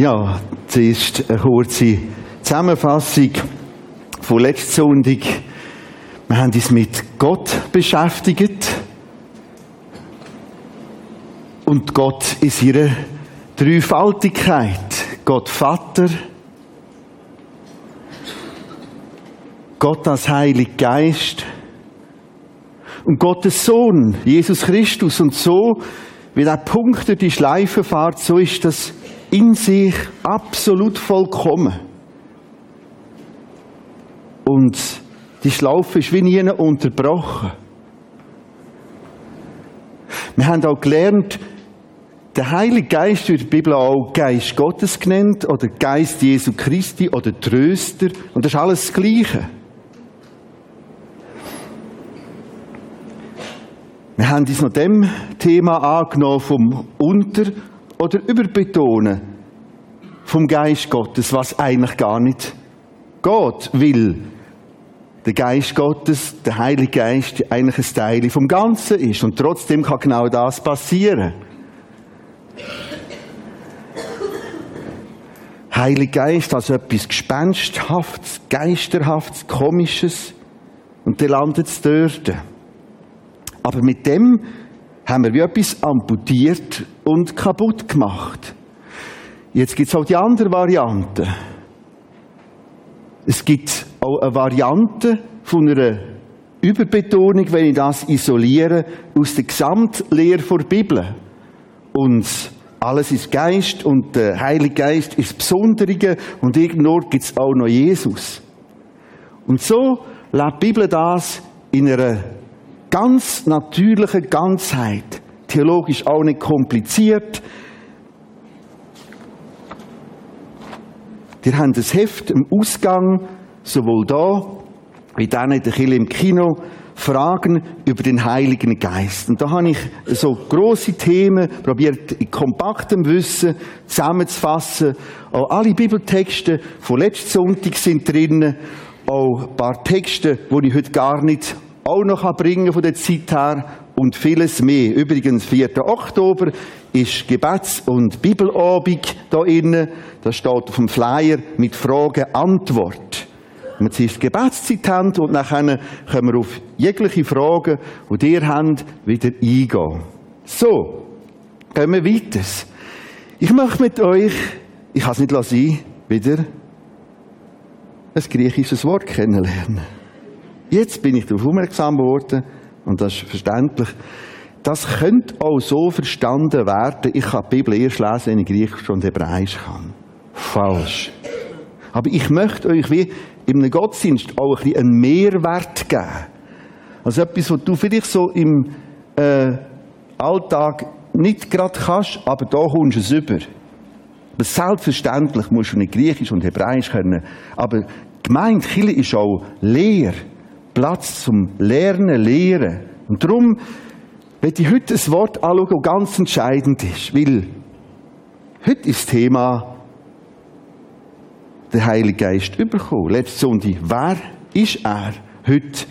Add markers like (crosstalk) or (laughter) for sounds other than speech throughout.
Ja, zuerst eine kurze Zusammenfassung von letzter Sonntag. Wir haben uns mit Gott beschäftigt. Und Gott in ihrer Dreifaltigkeit. Gott Vater, Gott als Heilig Geist und Gottes Sohn, Jesus Christus. Und so, wie der Punkt durch die Schleife fährt, so ist das in sich absolut vollkommen. Und die Schlaufe ist wie nie unterbrochen. Wir haben auch gelernt, der Heilige Geist wird in der Bibel auch Geist Gottes genannt oder Geist Jesu Christi oder Tröster und das ist alles das Gleiche. Wir haben uns noch dem Thema angenommen vom Unter- oder Überbetonen vom Geist Gottes, was eigentlich gar nicht geht, will der Geist Gottes, der Heilige Geist, eigentlich ein Teil vom Ganzen ist. Und trotzdem kann genau das passieren. Heiliger Geist als etwas Gespensthaftes, Geisterhaftes, Komisches. Und dann landet es dort. Aber mit dem haben wir wie etwas amputiert und kaputt gemacht. Jetzt gibt es auch die andere Variante. Es gibt auch eine Variante von einer Überbetonung, wenn ich das isoliere, aus der Gesamtlehre der Bibel. Und alles ist Geist und der Heilige Geist ist Besondere und irgendwo gibt es auch noch Jesus. Und so lebt die Bibel das in einer ganz natürlichen Ganzheit. Theologisch auch nicht kompliziert. Wir haben das Heft im Ausgang, sowohl da wie dann in der Kirche im Kino, Fragen über den Heiligen Geist. Und da habe ich so große Themen probiert, in kompaktem Wissen zusammenzufassen. Auch alle Bibeltexte von letzten Sonntag sind drin. Auch ein paar Texte, die ich heute gar nicht auch noch bringen von der Zeit her und vieles mehr. Übrigens, 4. Oktober ist Gebets- und Bibelabend da innen. Das steht auf dem Flyer mit Frage-Antwort. Wir zuerst Gebetszeit haben und nachher können wir auf jegliche Fragen, die ihr habt, wieder eingehen. So, gehen wir weiter. Ich möchte mit euch, ich kann es nicht lassen, wieder ein griechisches Wort kennenlernen. Jetzt bin ich darauf aufmerksam geworden, und das ist verständlich, das könnte auch so verstanden werden, ich kann die Bibel erst lesen, wenn ich Griechisch und Hebräisch kann. Falsch. Aber ich möchte euch wie einem Gottesdienst auch ein bisschen einen Mehrwert geben. Also etwas, was du vielleicht so im äh, Alltag nicht gerade kannst, aber da kommst du es über. Aber selbstverständlich musst du nicht Griechisch und Hebräisch können. Aber gemeint, Kirche ist auch Lehr. Platz zum Lernen, Lehren. Und darum werde ich heute ein Wort anschauen, das ganz entscheidend ist. Weil heute ist das Thema der Heilige Geist überkommen. Letzte Sonntag, wer ist er heute?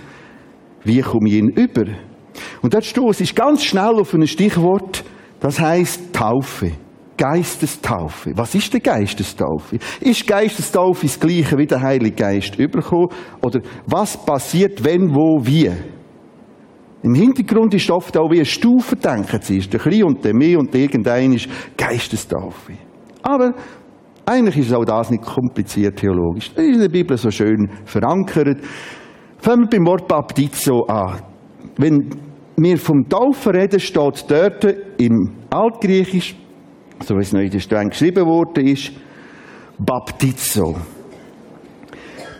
Wie komme ich ihn über? Und dort stoße ich ganz schnell auf ein Stichwort, das heißt Taufe. Geistestaufe. Was ist die Geistestaufe? Ist Geistestaufe das Gleiche wie der Heilige Geist überkommen? Oder was passiert, wenn, wo, wie? Im Hintergrund ist oft auch wie eine Stufe, denken Sie. Ist der Klein und der Mehr und irgendein ist Geistestaufe. Aber eigentlich ist auch das nicht kompliziert theologisch. Das ist in der Bibel so schön verankert. Fangen wir beim Wort Baptizo an. Wenn wir vom Taufen reden, steht dort im Altgriechisch so wie es noch in der Streng geschrieben worden ist, Baptizo.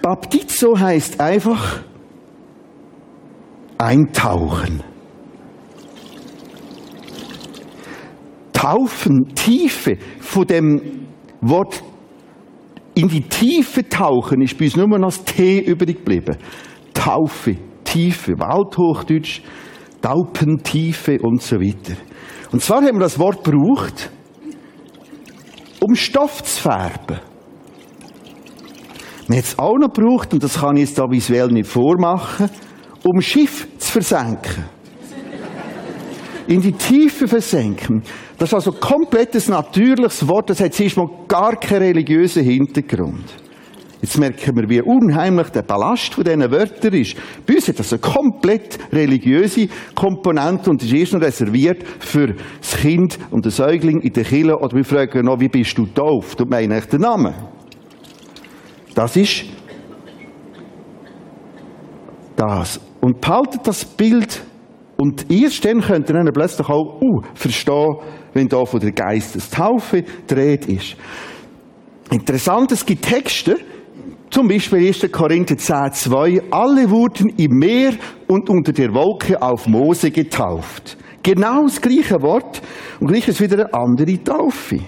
Baptizo heißt einfach eintauchen. Taufen, Tiefe, von dem Wort in die Tiefe tauchen ist bei uns nur noch das T übrig geblieben. Taufe, Tiefe, Waldhochdeutsch, Taupentiefe und so weiter. Und zwar haben wir das Wort gebraucht, um Stoff zu färben. Man hat es auch noch gebraucht, und das kann ich jetzt da visuell nicht vormachen, um Schiff zu versenken. in die Tiefe versenken. Das ist also komplettes natürliches Wort, das hat zuerst mal gar keinen religiösen Hintergrund. Jetzt merken wir, wie unheimlich der Ballast von diesen Wörtern ist. Bei uns hat das eine komplett religiöse Komponente und ist erst noch reserviert für das Kind und den Säugling in der Kirche. Oder wir fragen noch, wie bist du tauft? Und meinen den Namen. Das ist das. Und behaltet das Bild und erst dann könnt ihr dann plötzlich auch uh, verstehen, wenn da von der Geistestaufe die Rede ist. Interessant, es gibt Texte, zum Beispiel 1. Korinther 10, 2. Alle wurden im Meer und unter der Wolke auf Mose getauft. Genau das gleiche Wort und gleich ist wieder eine andere Taufe.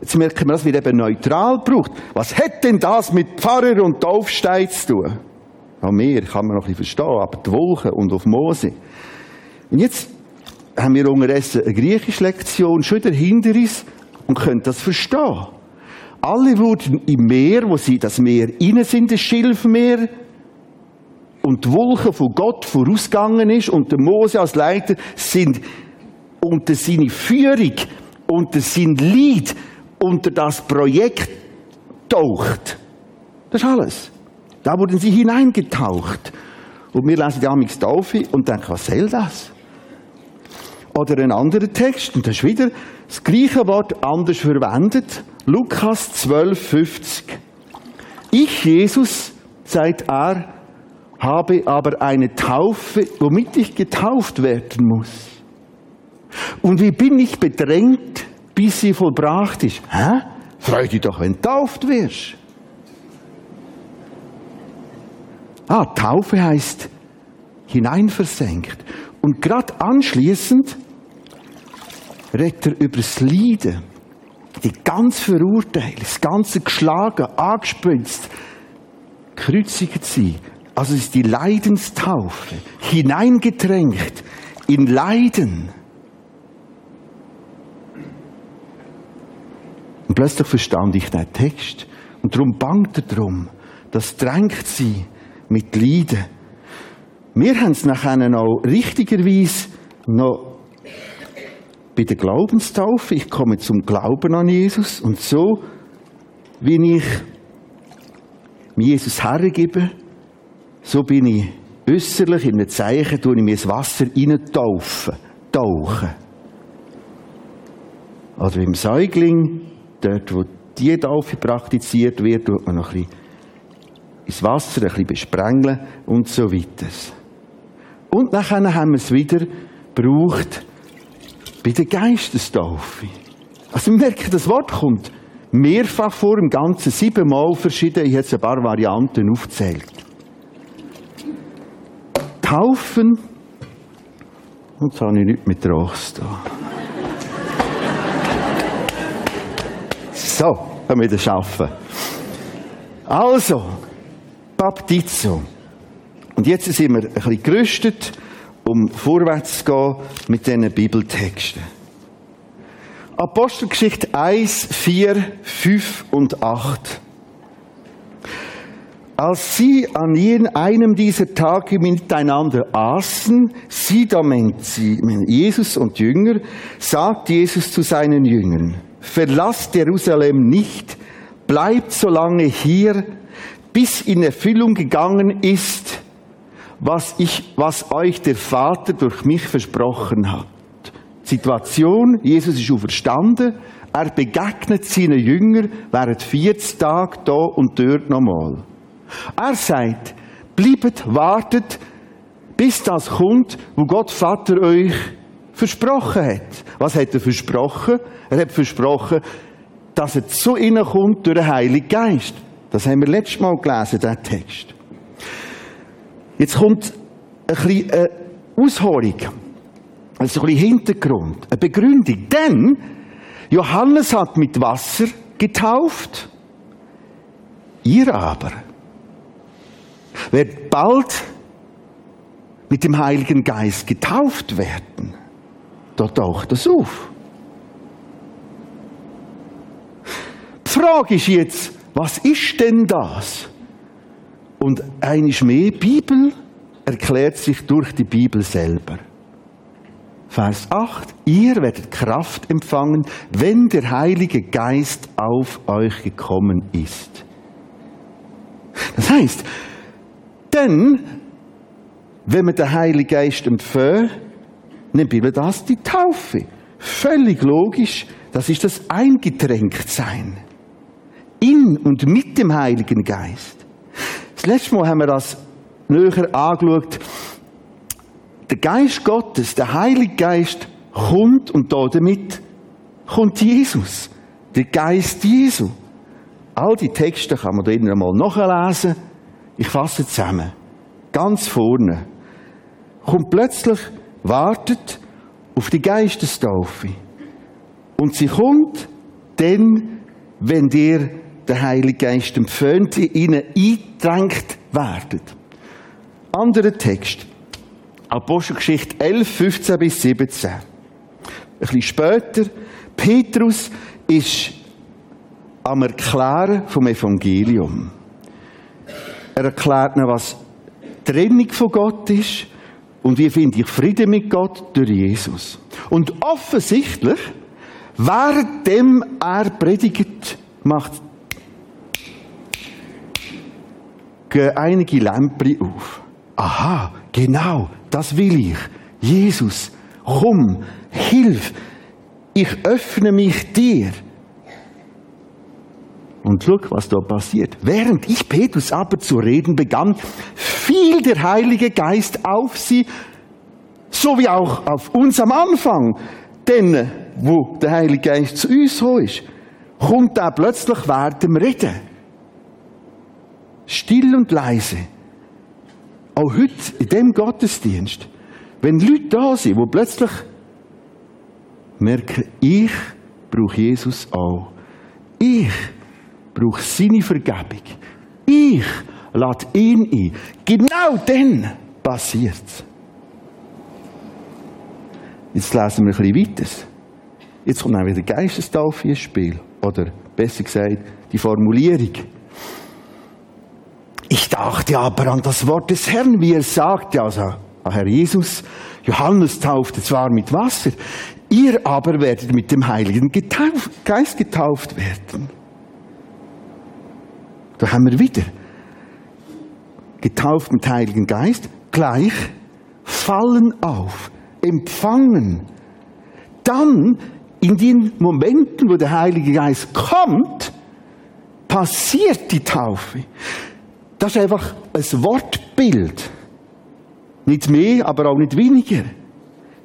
Jetzt merken wir, das wird eben neutral gebraucht. Was hat denn das mit Pfarrer und Taufstein zu tun? Am Meer kann man noch ein bisschen verstehen, aber die Wolke und auf Mose. Und jetzt haben wir unterdessen eine griechische Lektion schon dahinter uns und können das verstehen. Alle wurden im Meer, wo sie das Meer innen sind, das Schilfmeer, und die Wolke von Gott vorausgegangen ist und der Mose als Leiter sind unter seine Führung, unter sein Lied, unter das Projekt taucht. Das ist alles. Da wurden sie hineingetaucht. Und wir lesen die Amix Taufe und denken, was soll das? Oder ein anderer Text, und das ist wieder das gleiche Wort anders verwendet. Lukas 12, 50. Ich, Jesus, seit er, habe aber eine Taufe, womit ich getauft werden muss. Und wie bin ich bedrängt, bis sie vollbracht ist? Hä? Freu dich doch, wenn du tauft wirst. Ah, Taufe heißt hineinversenkt. Und gerade anschließend redet er über das Leiden. Die ganz verurteilt, das ganze geschlagen, angespritzt, gekreuzigt sie. Also ist die Leidenstaufe. Hineingedrängt in Leiden. Und plötzlich verstand ich den Text. Und darum bangt er drum. Das drängt sie mit Leiden. Wir haben es nachher auch richtigerweise noch bei der Glaubenstaufe. Ich komme zum Glauben an Jesus und so, wie ich mir Jesus hergebe, so bin ich äußerlich in einem Zeichen, tue ich mir ins Wasser reintaufen, tauchen. Oder beim Säugling, dort wo die Taufe praktiziert wird, tut man noch ein bisschen ins Wasser ein bisschen besprengeln und so weiter. Und nachher haben wir es wieder gebraucht bei der Geistestaufe. Also wir merken, das Wort kommt mehrfach vor, im Ganzen siebenmal verschieden. Ich habe jetzt ein paar Varianten aufgezählt. Taufen. Und jetzt habe ich nichts mit Trost da. So, können wir das schaffen. Also, Baptizo. Und jetzt sind wir ein bisschen gerüstet, um vorwärts zu gehen mit diesen Bibeltexten. Apostelgeschichte 1, 4, 5 und 8. Als sie an einem dieser Tage miteinander aßen, sie, da meint sie, Jesus und Jünger, sagt Jesus zu seinen Jüngern, verlasst Jerusalem nicht, bleibt so lange hier, bis in Erfüllung gegangen ist, was ich, was euch der Vater durch mich versprochen hat. Situation, Jesus ist auferstanden, er begegnet seinen Jüngern während 40 Tage da und dort nochmal. Er sagt, bleibt, wartet, bis das kommt, wo Gott Vater euch versprochen hat. Was hat er versprochen? Er hat versprochen, dass er zu ihnen kommt durch den Heiligen Geist. Das haben wir letztes Mal gelesen, der Text. Jetzt kommt ein bisschen eine Ausholung. Also ein bisschen Hintergrund, eine Begründung. Denn Johannes hat mit Wasser getauft, ihr aber werdet bald mit dem Heiligen Geist getauft werden. Da taucht das auf. Die Frage ist jetzt, was ist denn das? Und eines mehr, Bibel erklärt sich durch die Bibel selber. Vers 8, ihr werdet Kraft empfangen, wenn der Heilige Geist auf euch gekommen ist. Das heißt, denn, wenn wir den Heiligen Geist empfangen, nimmt wir das die Taufe. Völlig logisch, das ist das Eingetränktsein. In und mit dem Heiligen Geist. Das letzte Mal haben wir das näher angeschaut. Der Geist Gottes, der Heilige Geist, kommt und da damit kommt Jesus. Der Geist Jesu. All die Texte kann man da innen einmal nachlesen. Ich fasse zusammen. Ganz vorne. Kommt plötzlich, wartet auf die Geistestaufe. Und sie kommt dann, wenn dir der Heilige Geist empföhnt, in ihnen eingedrängt werdet. Anderer Text. Apostelgeschichte 11, 15 bis 17. Ein bisschen später, Petrus ist am Erklären vom Evangelium. Er erklärt ihnen, was Trennung von Gott ist und wie finde ich Frieden mit Gott durch Jesus. Und offensichtlich, währenddem er predigt, macht gehen einige Lämpchen auf. Aha, genau, das will ich. Jesus, komm, hilf, ich öffne mich dir. Und schau, was da passiert. Während ich Petrus aber zu reden begann, fiel der Heilige Geist auf sie, so wie auch auf uns am Anfang. Denn, wo der Heilige Geist zu uns ist, kommt er plötzlich während dem Reden. Still und leise. Auch heute in dem Gottesdienst, wenn Leute da sind, wo plötzlich merken, ich brauche Jesus auch. Ich brauche seine Vergebung. Ich lade ihn ein. Genau dann passiert es. Jetzt lesen wir ein weiter. Jetzt kommt auch wieder Geistestaufe ins Spiel. Oder besser gesagt, die Formulierung. Ich dachte aber an das Wort des Herrn, wie er sagte, also Herr Jesus, Johannes taufte zwar mit Wasser, ihr aber werdet mit dem Heiligen Geist getauft werden. Da haben wir wieder getauft mit Heiligen Geist, gleich fallen auf, empfangen. Dann, in den Momenten, wo der Heilige Geist kommt, passiert die Taufe. Das ist einfach ein Wortbild. Nicht mehr, aber auch nicht weniger.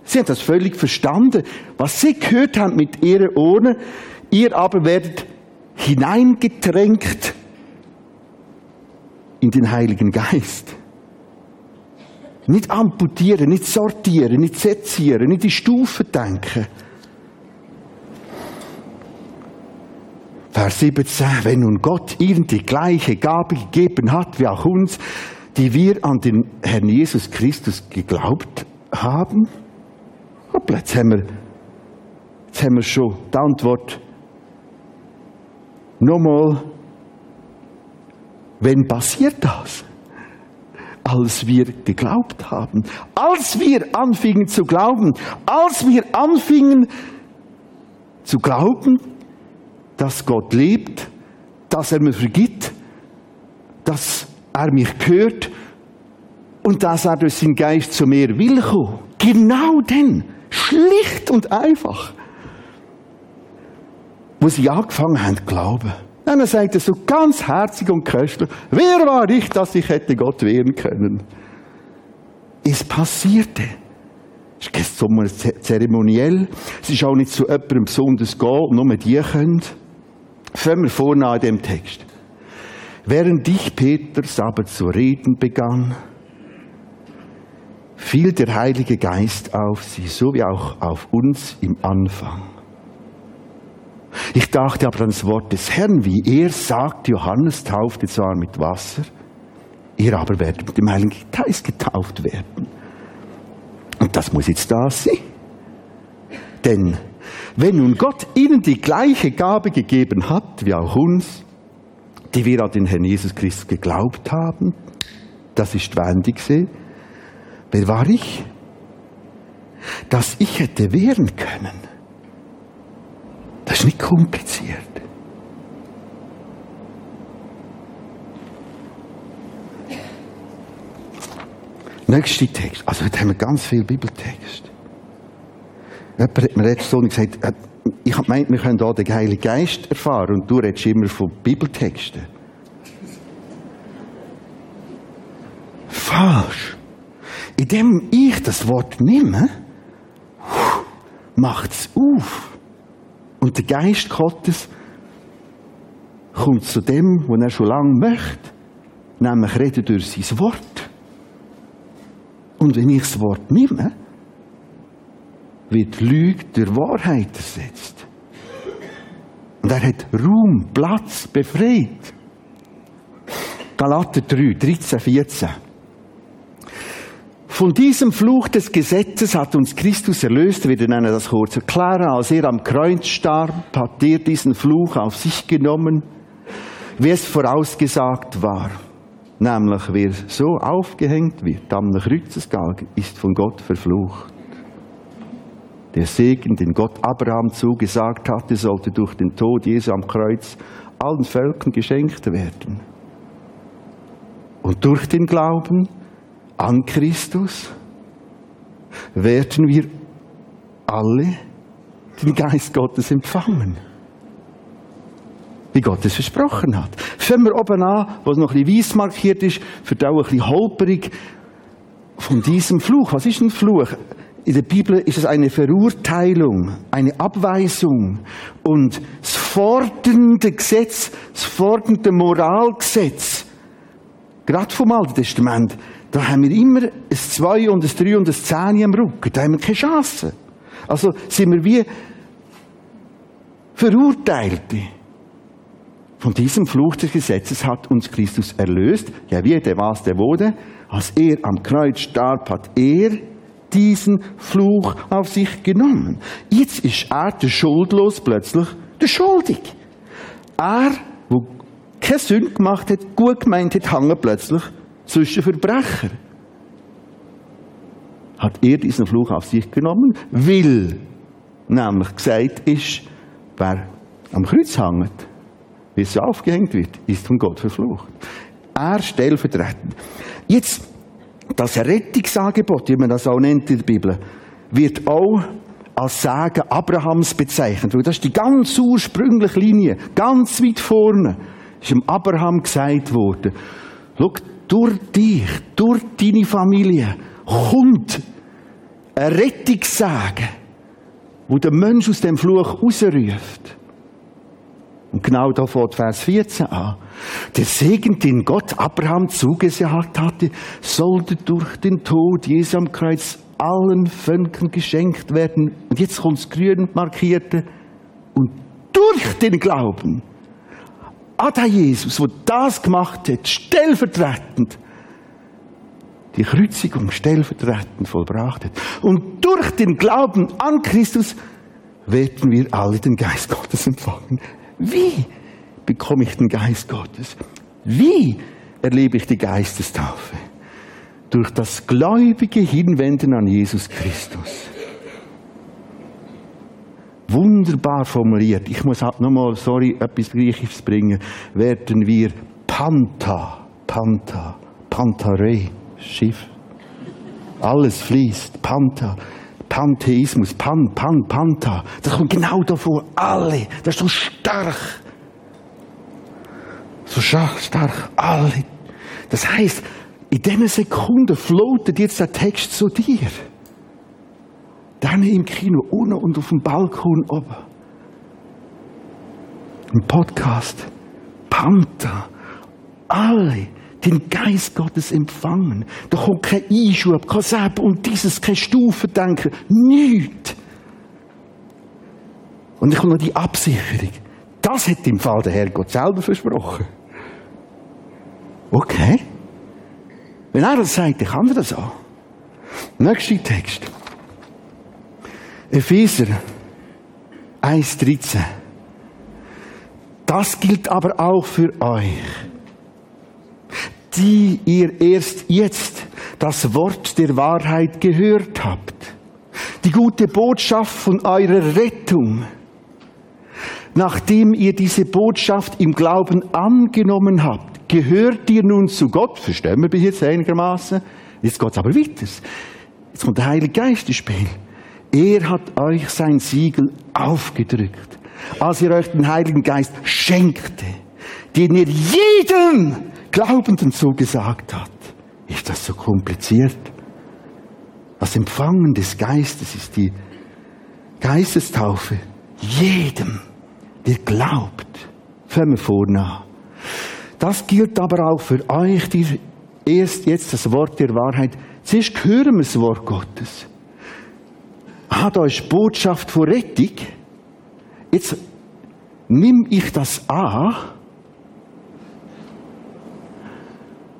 Sie haben das völlig verstanden. Was sie gehört haben mit ihren Ohren, ihr aber werdet hineingetränkt in den Heiligen Geist. Nicht amputieren, nicht sortieren, nicht sezieren, nicht in Stufen denken. Vers 17, wenn nun Gott ihnen die gleiche Gabe gegeben hat wie auch uns, die wir an den Herrn Jesus Christus geglaubt haben. Hoppla, jetzt haben wir, jetzt haben wir schon die Antwort. Nochmal Wann passiert das? Als wir geglaubt haben. Als wir anfingen zu glauben. Als wir anfingen zu glauben, dass Gott lebt, dass er mir vergibt, dass er mich hört und dass er durch seinen Geist zu mir will kommen. Genau denn, schlicht und einfach, wo sie angefangen haben zu glauben. Dann sagt er so ganz herzig und köstlich, wer war ich, dass ich hätte Gott wehren können? Es passierte. Es ist kein zeremoniell. Es ist auch nicht zu jemandem besonders gehen, nur die können. Fangen wir vorne an dem Text. Während ich Peters aber zu reden begann, fiel der Heilige Geist auf sie, so wie auch auf uns im Anfang. Ich dachte aber an das Wort des Herrn, wie er sagt, Johannes taufte zwar mit Wasser, ihr aber werdet mit dem Heiligen Geist getauft werden. Und das muss jetzt da sein. Denn wenn nun Gott ihnen die gleiche Gabe gegeben hat, wie auch uns, die wir an den Herrn Jesus Christus geglaubt haben, das ist wendig gesehen. Wer war ich? dass ich hätte wehren können. Das ist nicht kompliziert. Nächster Text. Also heute haben wir ganz viel Bibeltext. Jemand hat mir letzte Stunde gesagt, äh, ich habe gemeint, wir können hier den Heiligen Geist erfahren und du redest immer von Bibeltexten. Falsch. Indem ich das Wort nehme, macht es auf. Und der Geist Gottes kommt zu dem, was er schon lange möchte, nämlich reden durch sein Wort. Und wenn ich das Wort nehme, wird Lüge der Wahrheit ersetzt. Und er hat Raum, Platz, befreit. Galater 3, 13, 14. Von diesem Fluch des Gesetzes hat uns Christus erlöst. Wir werden das kurz erklären. Als er am Kreuz starb, hat er diesen Fluch auf sich genommen, wie es vorausgesagt war. Nämlich, wer so aufgehängt wird am Kreuzesgalg, ist von Gott verflucht. Der Segen, den Gott Abraham zugesagt hatte, sollte durch den Tod Jesu am Kreuz allen Völkern geschenkt werden. Und durch den Glauben an Christus werden wir alle den Geist Gottes empfangen. Wie Gott es versprochen hat. Fangen wir oben an, wo es noch ein bisschen weiss markiert ist, wird auch ein bisschen holperig von diesem Fluch. Was ist ein Fluch? In der Bibel ist es eine Verurteilung, eine Abweisung und das fordernde Gesetz, das fordernde Moralgesetz, gerade vom Alten Testament, da haben wir immer ein Zwei und ein Drei und ein Zehn am Rücken. Da haben wir keine Chance. Also sind wir wie Verurteilte. Von diesem Fluch des Gesetzes hat uns Christus erlöst. Ja, wie der was der wurde. Als er am Kreuz starb, hat er diesen Fluch auf sich genommen. Jetzt ist er der Schuldlos plötzlich der Schuldig. Er, wo keine Sünde gemacht hat, gut gemeint hat, hangen plötzlich zwischen Verbrecher. Hat er diesen Fluch auf sich genommen, weil nämlich gesagt ist, wer am Kreuz hängt, wie es aufgehängt wird, ist von Gott verflucht. Er stellvertretend. Jetzt, das Rettungsangebot, wie man das auch nennt in der Bibel, wird auch als Sagen Abrahams bezeichnet. Weil das ist die ganz ursprüngliche Linie, ganz weit vorne, ist dem Abraham gesagt worden. Schau, durch dich, durch deine Familie kommt ein Rettungssagen, wo der Mensch aus dem Fluch rausruft. Und genau da fährt Vers 14 an. Der Segen, den Gott Abraham zugesagt hatte, sollte durch den Tod Jesu am Kreuz allen Völkern geschenkt werden. Und jetzt kommt das grün markierte. Und durch den Glauben an Jesus, der das gemacht hat, stellvertretend, die Kreuzigung stellvertretend vollbracht hat. Und durch den Glauben an Christus werden wir alle den Geist Gottes empfangen. Wie bekomme ich den Geist Gottes? Wie erlebe ich die Geistestaufe? Durch das gläubige Hinwenden an Jesus Christus. Wunderbar formuliert. Ich muss halt nochmal, sorry, etwas Griechisches bringen. Werden wir Panta, Panta, Pantare, Schiff. Alles fließt. Panta. Pantheismus, Pan, Pan, Panta. Das kommt genau davor. Alle. Das ist so stark. So stark. Alle. Das heißt, in diesen Sekunden floatet jetzt der Text zu dir. Dann im Kino, unten und auf dem Balkon oben. Im Podcast. Panther. Alle den Geist Gottes empfangen. Da kommt kein Einschub, kein Sepp und dieses, kein Stufendenken. Nichts. Und ich komme noch die Absicherung. Das hat im Fall der Herrgott selber versprochen. Okay. Wenn er das sagt, dann kann er das auch. Nächster Text. Epheser 1,13. Das gilt aber auch für euch, die ihr erst jetzt das Wort der Wahrheit gehört habt. Die gute Botschaft von eurer Rettung. Nachdem ihr diese Botschaft im Glauben angenommen habt, gehört ihr nun zu Gott. Verstehen wir jetzt einigermaßen? Jetzt geht's aber weiter. Jetzt kommt der Heilige Geist ins Spiel. Er hat euch sein Siegel aufgedrückt, als er euch den Heiligen Geist schenkte, den er jedem Glaubenden zugesagt hat. Ist das so kompliziert? Das Empfangen des Geistes ist die Geistestaufe. Jedem, der glaubt. Fangen wir vorne an. Das gilt aber auch für euch, die erst jetzt das Wort der Wahrheit. Zuerst hören wir das Wort Gottes. Da ist Botschaft von Rettung. Jetzt nimm ich das an.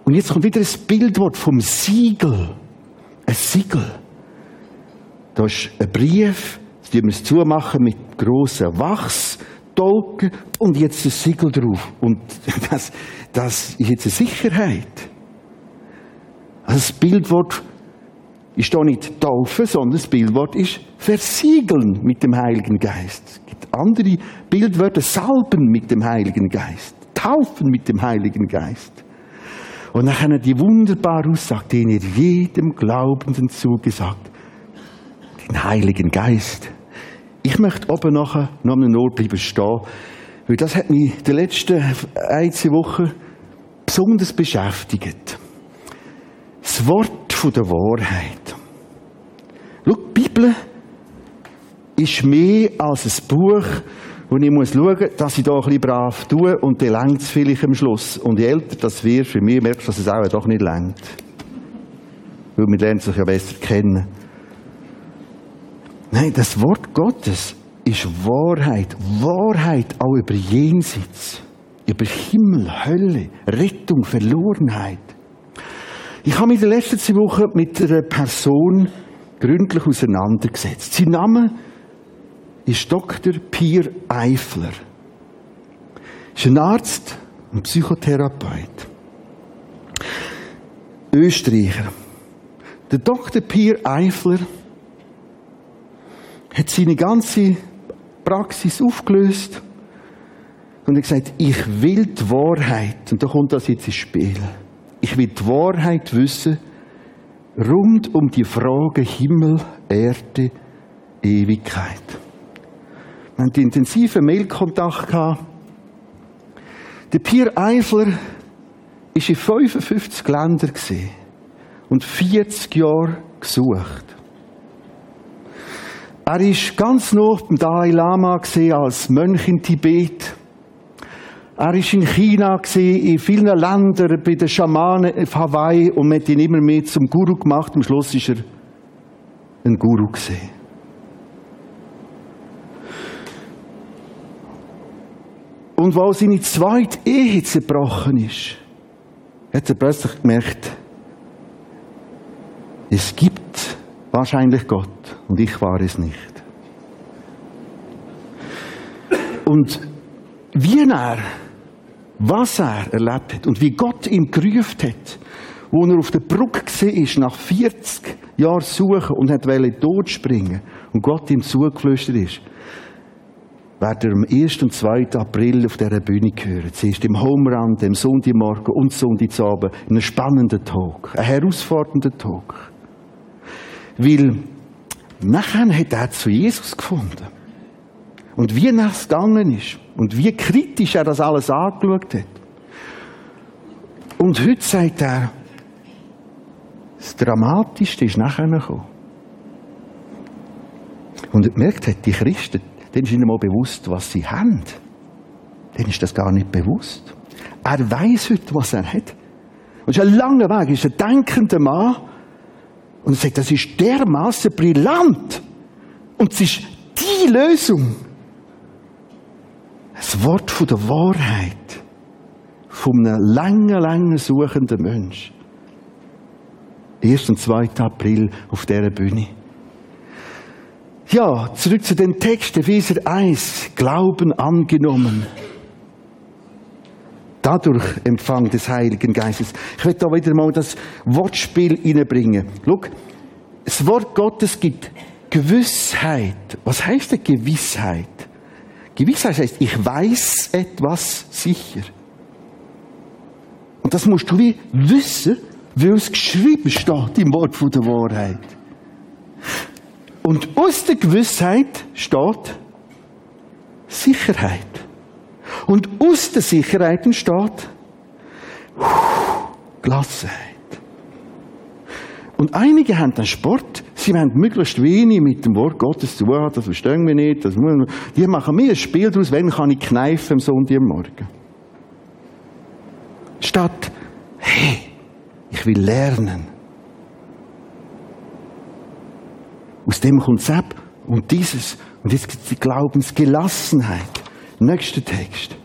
Und jetzt kommt wieder das Bildwort vom Siegel. Ein Siegel. Da ist ein Brief, das wir es zumachen mit grossen Wachsdolken und jetzt ein Siegel drauf. Und (laughs) das, das ist jetzt eine Sicherheit. Also das Bildwort ist da nicht Taufe, sondern das Bildwort ist versiegeln mit dem Heiligen Geist. Es gibt andere Bildwörter, salben mit dem Heiligen Geist, taufen mit dem Heiligen Geist. Und nachher die wunderbare Aussage, den ihr jedem Glaubenden zugesagt, den Heiligen Geist. Ich möchte oben nachher noch am Ort bleiben stehen, weil das hat mich die letzten ein, zwei Wochen besonders beschäftigt. Das Wort der Wahrheit. Schau, die Bibel ist mehr als ein Buch, wo ich muss schauen, dass ich da ein bisschen brav tue und dann längt es vielleicht am Schluss. Und je älter das wird, für mich merkst du, dass es auch doch nicht längt. Weil man lernt sich ja besser kennen. Nein, das Wort Gottes ist Wahrheit. Wahrheit auch über Jenseits. Über Himmel, Hölle, Rettung, Verlorenheit. Ich habe mich in den letzten zwei Wochen mit einer Person gründlich auseinandergesetzt. Sein Name ist Dr. Pier Eifler. Er ist ein Arzt und Psychotherapeut. Österreicher. Der Dr. Pier Eifler hat seine ganze Praxis aufgelöst und hat gesagt, ich will die Wahrheit. Und da kommt das jetzt ins Spiel. Ich will die Wahrheit wissen rund um die Frage Himmel, Erde, Ewigkeit. Wir hatten intensiven Mailkontakt. Der Pierre Eifler war in 55 Ländern und 40 Jahre gesucht. Er ist ganz noch beim Dalai Lama als Mönch in Tibet. Er war in China, in vielen Ländern, bei den Schamanen auf Hawaii und man hat ihn immer mehr zum Guru gemacht. Am Schluss war er ein Guru. Und weil seine zweite Ehe zerbrochen ist, hat er plötzlich gemerkt, es gibt wahrscheinlich Gott und ich war es nicht. Und wie er, was er erlebt hat und wie Gott ihn gerufen hat, wo er auf der Brücke war, nach 40 Jahren suchen und hat tot springen und Gott ihm zugeflüstert ist, werden am 1. und 2. April auf dieser Bühne hören. Zuerst im Homerun, am Sonntagmorgen und Sonntagabend. Einen spannenden Talk. Einen herausfordernden Talk. Weil nachher hat er zu Jesus gefunden. Und wie das gegangen ist. Und wie kritisch er das alles angeschaut hat. Und heute sagt er, das Dramatischste ist nachher gekommen. Und er gemerkt hat, die Christen, dann ist ihnen mal bewusst, was sie haben. Dann ist das gar nicht bewusst. Er weiß heute, was er hat. Und es ist ein langer Weg, er ist ein denkender Mann. Und er sagt, das ist dermaßen brillant. Und es ist die Lösung. Das Wort von der Wahrheit. Von einem langen, langen suchenden Mensch. 1. und 2. April auf dieser Bühne. Ja, zurück zu dem Text, Epheser 1, Glauben angenommen. Dadurch Empfang des Heiligen Geistes. Ich werde da wieder mal das Wortspiel reinbringen. Schau, das Wort Gottes gibt Gewissheit. Was heißt denn Gewissheit? Gewissheit heißt, ich weiß etwas sicher. Und das musst du wie wissen, weil es geschrieben steht im Wort von der Wahrheit. Und aus der Gewissheit steht Sicherheit. Und aus der Sicherheit entsteht Gelassenheit. Und einige haben dann Sport, sie wollen möglichst wenig mit dem Wort Gottes zu tun haben, das verstehen wir nicht, das man, die machen mir ein Spiel daraus, wenn kann ich kneifen am Sonntagmorgen. Statt, hey, ich will lernen. Aus dem kommt es. Und dieses, und jetzt gibt es die Glaubensgelassenheit. Nächster Text.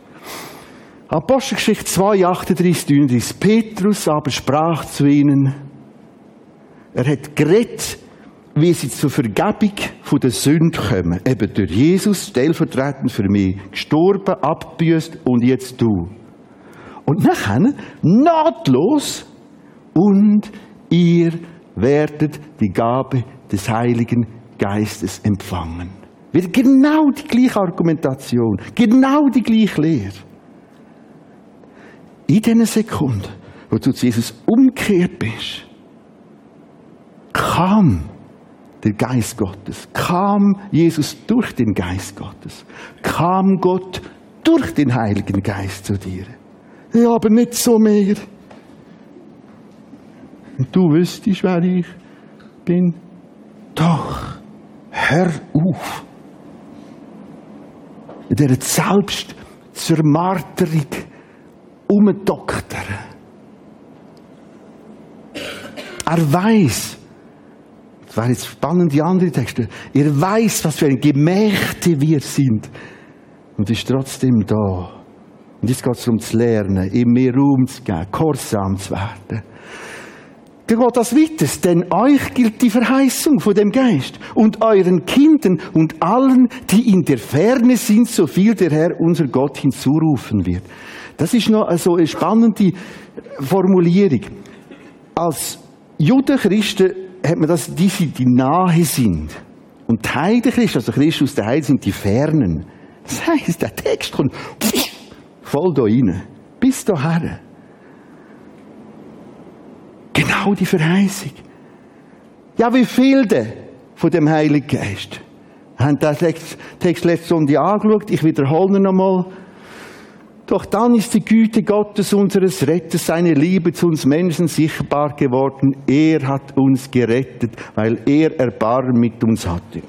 Apostelgeschichte 2, 38, 39. Petrus aber sprach zu ihnen, er hat geredet, wie sie zur Vergebung von der Sünde kommen. Eben durch Jesus, stellvertretend für mich, gestorben, abbüßt und jetzt du. Und nachher, nahtlos, und ihr werdet die Gabe des Heiligen Geistes empfangen. Wieder genau die gleiche Argumentation, genau die gleiche Lehre. In diesen Sekunden, wo du zu Jesus umgekehrt bist, kam der Geist Gottes, kam Jesus durch den Geist Gottes, kam Gott durch den Heiligen Geist zu dir. Ja, aber nicht so mehr. Und du wüsstest, wer ich bin. Doch, hör auf. Dieser selbst zur Marterung umdoktern. Er weiß, das wäre jetzt spannend, die andere Texte, er weiß, was für ein Gemächte wir sind und ist trotzdem da. Und jetzt geht es darum zu lernen, ihm mehr Raum zu geben, gehorsam zu werden. Dann geht das weiter, denn euch gilt die Verheißung von dem Geist und euren Kindern und allen, die in der Ferne sind, so viel der Herr unser Gott hinzurufen wird. Das ist noch so eine spannende Formulierung. Als Judenchristen hat man das, die sind, die nahe sind. Und die Heidenchristen, also Christen aus der Heide, sind die Fernen. Das heisst, der Text kommt voll da rein. Bis dahin. Genau die Verheißung. Ja, wie viel denn von dem Heiligen Geist? Haben den Text letzte Sonntag angeschaut. Ich wiederhole ihn nochmal. Doch dann ist die Güte Gottes, unseres Retters, seine Liebe zu uns Menschen sichtbar geworden. Er hat uns gerettet, weil er Erbarmen mit uns hatte.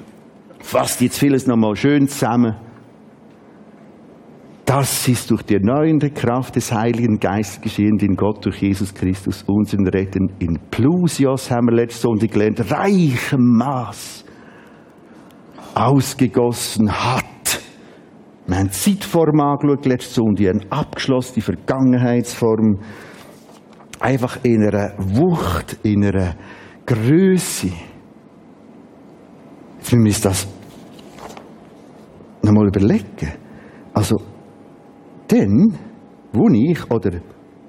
Fasst jetzt vieles nochmal schön zusammen. Das ist durch die erneuernde Kraft des Heiligen Geistes geschehen, den Gott durch Jesus Christus, unseren Retter, in Plusios, haben wir letzte Sonntag gelernt, reichem Maß ausgegossen hat. Wir haben die Zeitform angeschaut, letzte Sonntag, eine abgeschlossene Vergangenheitsform. Einfach in einer Wucht, in einer Größe. Jetzt müssen wir uns das nochmal überlegen. Also, denn, wo ich, oder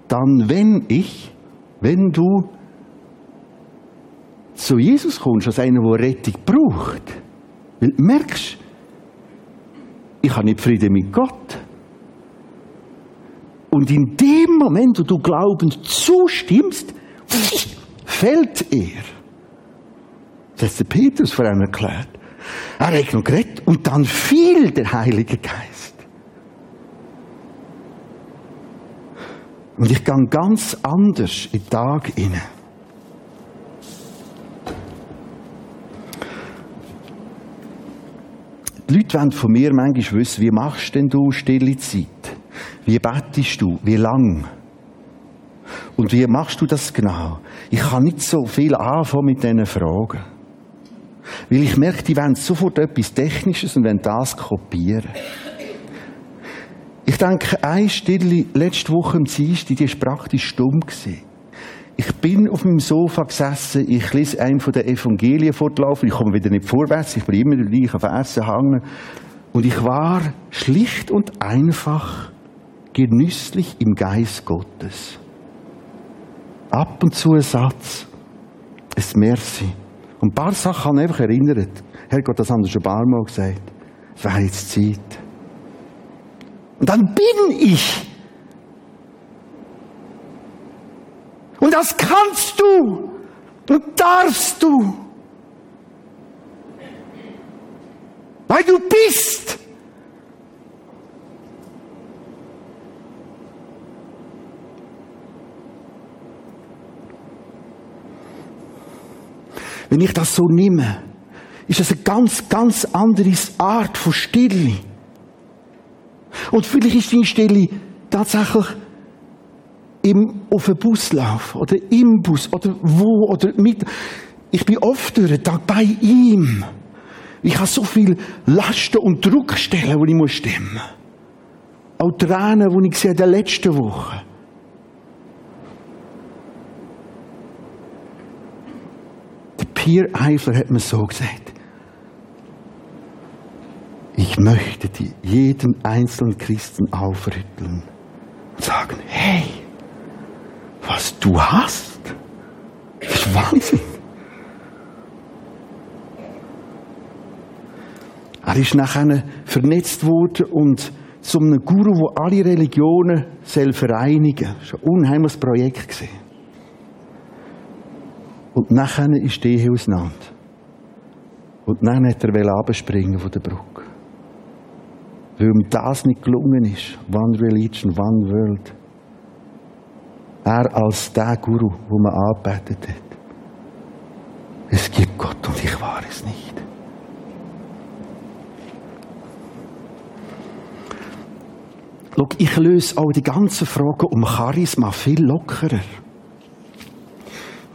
dann, wenn ich, wenn du zu Jesus kommst, als einer, der Rettung braucht, weil du merkst, ich habe nicht Frieden mit Gott. Und in dem Moment, wo du glaubend zustimmst, fällt er. Das hat der Petrus vor einem erklärt. Er hat noch geredet und dann fiel der Heilige Geist. Und ich gehe ganz anders in den Tag hinein. Die Leute wollen von mir manchmal wissen, wie machst denn du stille Zeit? Wie bettest du? Wie lang? Und wie machst du das genau? Ich kann nicht so viel anfangen mit diesen Fragen. Weil ich merke, die wollen sofort etwas Technisches und wollen das kopieren. Ich denke, eine Stille letzte Woche im Dienstag, die war praktisch stumm. Gewesen. Ich bin auf meinem Sofa gesessen, ich lese einen von den Evangelien fortlaufen, ich komme wieder nicht vorwärts, ich bleibe immer gleich auf Versen hängen. Und ich war schlicht und einfach genüsslich im Geist Gottes. Ab und zu ein Satz, ein Merci. Und ein paar Sachen haben einfach erinnert. Herr Gott, das haben wir schon ein paar Mal gesagt. Es wäre jetzt Zeit. Und dann bin ich. Und das kannst du und darfst du. Weil du bist. Wenn ich das so nehme, ist das eine ganz, ganz andere Art von Stille. Und vielleicht ist die Stille tatsächlich im, auf dem Buslauf oder im Bus oder wo oder mit. Ich bin oft durch den Tag bei ihm. Ich habe so viel Lasten und Druckstellen, die ich muss stemmen. Auch Tränen, die ich in der letzten Woche. Der Pierre Eifler hat mir so gesagt. Ich möchte die, jeden einzelnen Christen aufrütteln und sagen, hey, was du hast, ist Wahnsinn. Er ist nachher vernetzt worden und zu einem Guru, der alle Religionen soll vereinigen. Das war ein unheimliches Projekt. Und nachher ist die Ehe auseinander. Und dann hat er abspringen von der Brücke. Ihm das nicht gelungen ist. One Religion, One World. Er als der Guru, wo man angebetet hat. Es gibt Gott und ich war es nicht. Schau, ich löse auch die ganzen Fragen um Charisma viel lockerer.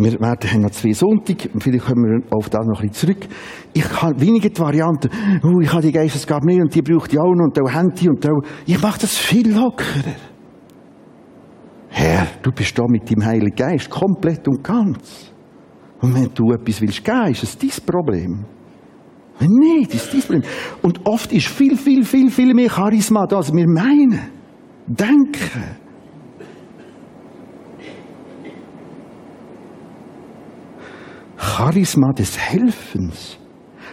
Wir werden noch zwei Sonntage, vielleicht kommen wir auf das noch ein bisschen zurück. Ich habe weniger die Variante, oh, ich habe die Geistesgabe mehr und die braucht die auch noch und da haben die und da. Ich mache das viel lockerer. Herr, du bist da mit dem Heiligen Geist komplett und ganz. Und wenn du etwas willst geben, ist es dein Problem. Wenn nicht, ist es dein Problem. Und oft ist viel, viel, viel, viel mehr Charisma da, als wir meinen. Denken. Charisma des Helfens,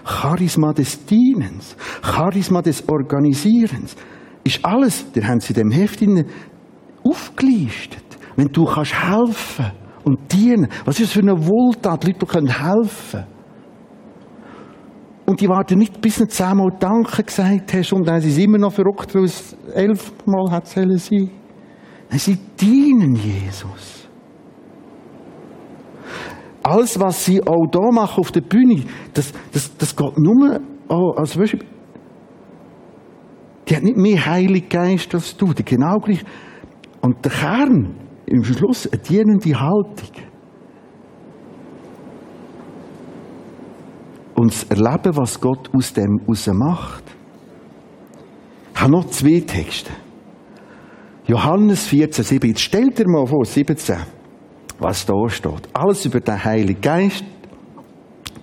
Charisma des Dienens, Charisma des Organisierens, ist alles, der haben sie dem Heft aufgelistet. Wenn du kannst helfen und dienen, was ist das für eine Wohltat, die Leute können helfen. Und die warten nicht, bis du zehnmal Danke gesagt hast und dann sind sie immer noch verrückt, weil es elfmal hat sollen sein. Nein, sie dienen Jesus. Alles, was sie auch da machen auf der Bühne, das, das, das geht nur, oh, also weißt, die hat nicht mehr Heilig Geist als du, die genau gleich. Und der Kern, im Schluss, eine dienende Haltung. Und das Erleben, was Gott aus dem raus macht. Ich habe noch zwei Texte. Johannes 14, 7. Jetzt stellt dir mal vor, 17, was da steht. Alles über den Heiligen Geist,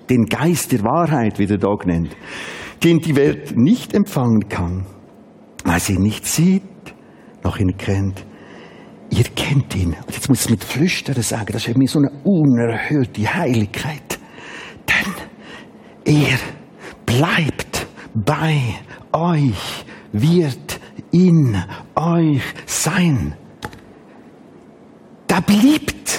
den Geist der Wahrheit, wie er da genannt, den die Welt nicht empfangen kann, weil sie nicht sieht, noch ihn kennt. Ihr kennt ihn. Und jetzt muss ich es mit Flüstern sagen, das ist für mich so eine unerhörte Heiligkeit. Denn er bleibt bei euch, wird in euch sein. Der bleibt.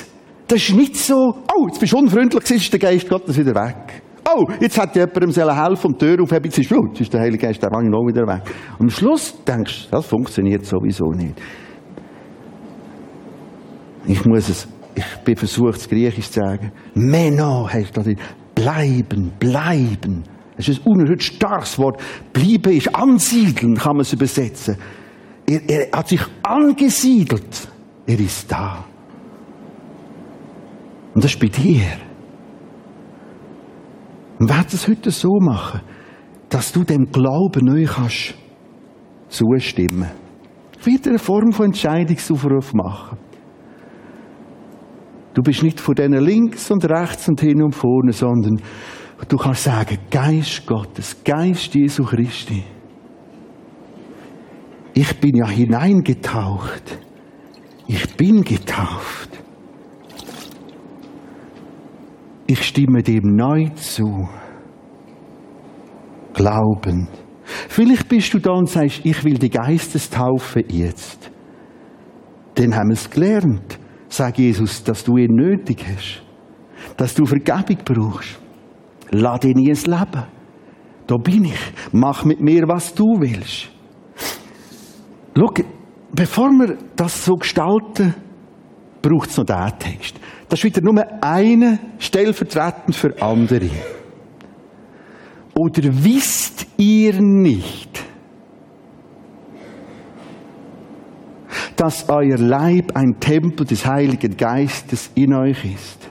Das ist nicht so, oh, jetzt bist du unfreundlich, ist der Geist Gottes wieder weg. Oh, jetzt hat jemandem helfen und die Tür aufheben, jetzt ist jetzt ist der Heilige Geist, der war noch wieder weg. Und am Schluss denkst du, das funktioniert sowieso nicht. Ich muss es, ich bin versucht, es Griechisch zu sagen. Meno heißt das. Bleiben, bleiben. Es ist ein unerhört starkes Wort. Bleiben ist ansiedeln, kann man es übersetzen. Er, er hat sich angesiedelt. Er ist da. Und das ist bei dir. Und werde es heute so machen, dass du dem Glauben neu kannst zustimmen. Wieder eine Form von Entscheidungsaufruf machen. Du bist nicht von denen links und rechts und hin und vorne, sondern du kannst sagen, Geist Gottes, Geist Jesu Christi. Ich bin ja hineingetaucht. Ich bin getauft. Ich stimme dem neu zu. Glaubend. Vielleicht bist du da und sagst, ich will die Geistestaufe jetzt. Dann haben wir es gelernt, sagt Jesus, dass du ihn nötig hast. Dass du Vergebung brauchst. Lass ihn ins Leben. Da bin ich. Mach mit mir, was du willst. Schau, bevor wir das so gestalten, braucht es noch diesen Text. Das ist wieder nur eine stellvertretend für andere. Oder wisst ihr nicht, dass euer Leib ein Tempel des Heiligen Geistes in euch ist?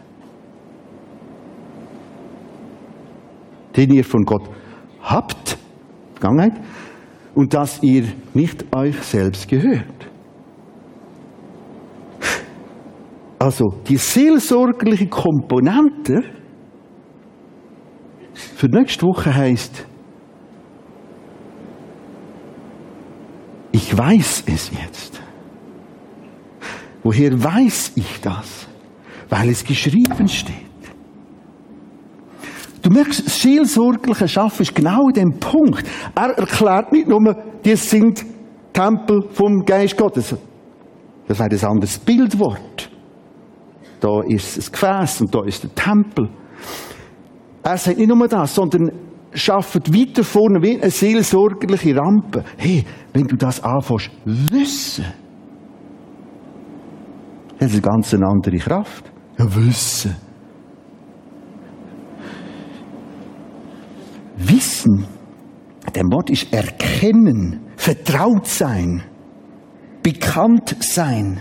Den ihr von Gott habt, Vergangenheit, und dass ihr nicht euch selbst gehört. Also die seelsorgerliche Komponente für nächste Woche heißt, ich weiß es jetzt. Woher weiß ich das? Weil es geschrieben steht. Du merkst, das seelsorgliche Schaffen ist genau dem Punkt. Er erklärt nicht nur, die sind Tempel vom Geist Gottes. Das wäre ein anderes Bildwort. Da ist das Gefäß und da ist der Tempel. Er sagt nicht nur das, sondern schafft weiter vorne wie eine seelsorgerliche Rampe. Hey, wenn du das anfängst, wissen, das ist eine ganz andere Kraft. Ja, wissen. Wissen, der Wort ist erkennen, vertraut sein, bekannt sein.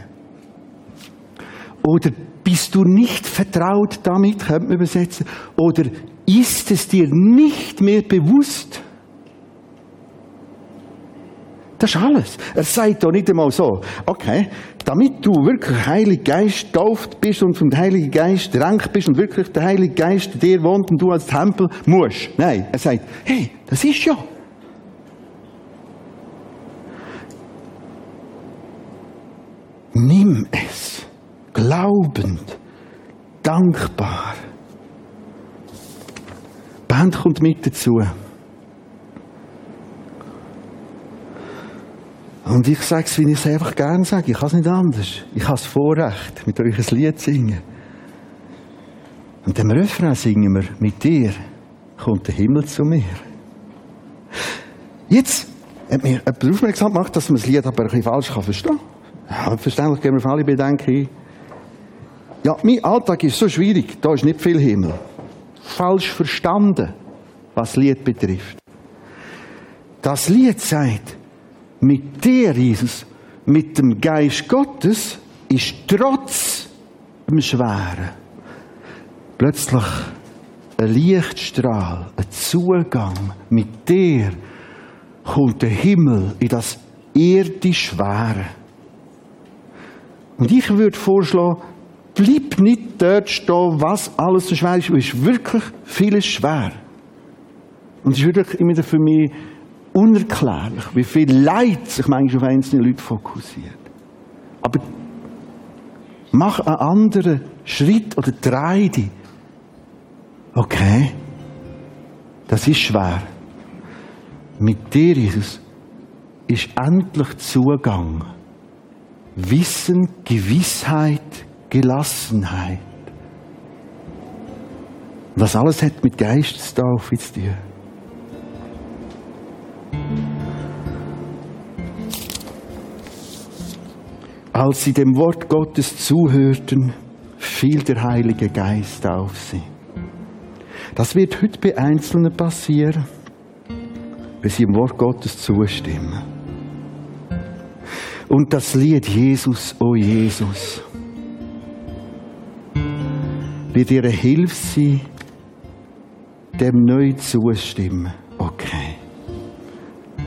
Oder bist du nicht vertraut damit, könnte man übersetzen. Oder ist es dir nicht mehr bewusst? Das ist alles. Er sagt doch nicht einmal so, okay, damit du wirklich Heilig Geist tauft bist und vom Heiligen Geist drängt bist und wirklich der Heilige Geist dir wohnt und du als Tempel musst. Nein, er sagt, hey, das ist ja. Nimm es, glaubend, dankbar. Die Band kommt mit dazu. Und ich sage es, wie ich es einfach gerne sage. Ich kann es nicht anders. Ich habe das Vorrecht, mit euch ein Lied zu singen. Und dem Refrain singen wir, mit dir kommt der Himmel zu mir. Jetzt hat mir jemand aufmerksam gemacht, dass man das Lied aber ein bisschen falsch verstehen kann. Ja, verständlich gehen wir auf alle Bedenken ein. Ja, mein Alltag ist so schwierig, da ist nicht viel Himmel. Falsch verstanden, was Lied betrifft. Das Lied sagt, mit dir, Jesus, mit dem Geist Gottes, ist trotz dem Schweren plötzlich ein Lichtstrahl, ein Zugang. Mit dir kommt der Himmel in das irdisch Schwere. Und ich würde vorschlagen, bleib nicht dort stehen, was alles so schwer ist. Es ist wirklich vieles schwer. Und es ist wirklich immer für mich unerklärlich, wie viel Leid sich manchmal auf einzelne Leute fokussiert. Aber mach einen anderen Schritt oder drei dich. Okay, das ist schwer. Mit dir, Jesus, ist endlich Zugang. Wissen, Gewissheit, Gelassenheit. Was alles hat mit Geistestaufe zu tun. Als sie dem Wort Gottes zuhörten, fiel der Heilige Geist auf sie. Das wird heute bei Einzelnen passieren, wenn sie dem Wort Gottes zustimmen. Und das Lied Jesus, o oh Jesus, wird ihre Hilfe sein, dem neu zustimmen. Okay.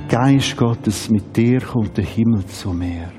Geist Gottes, mit dir kommt der Himmel zu mir.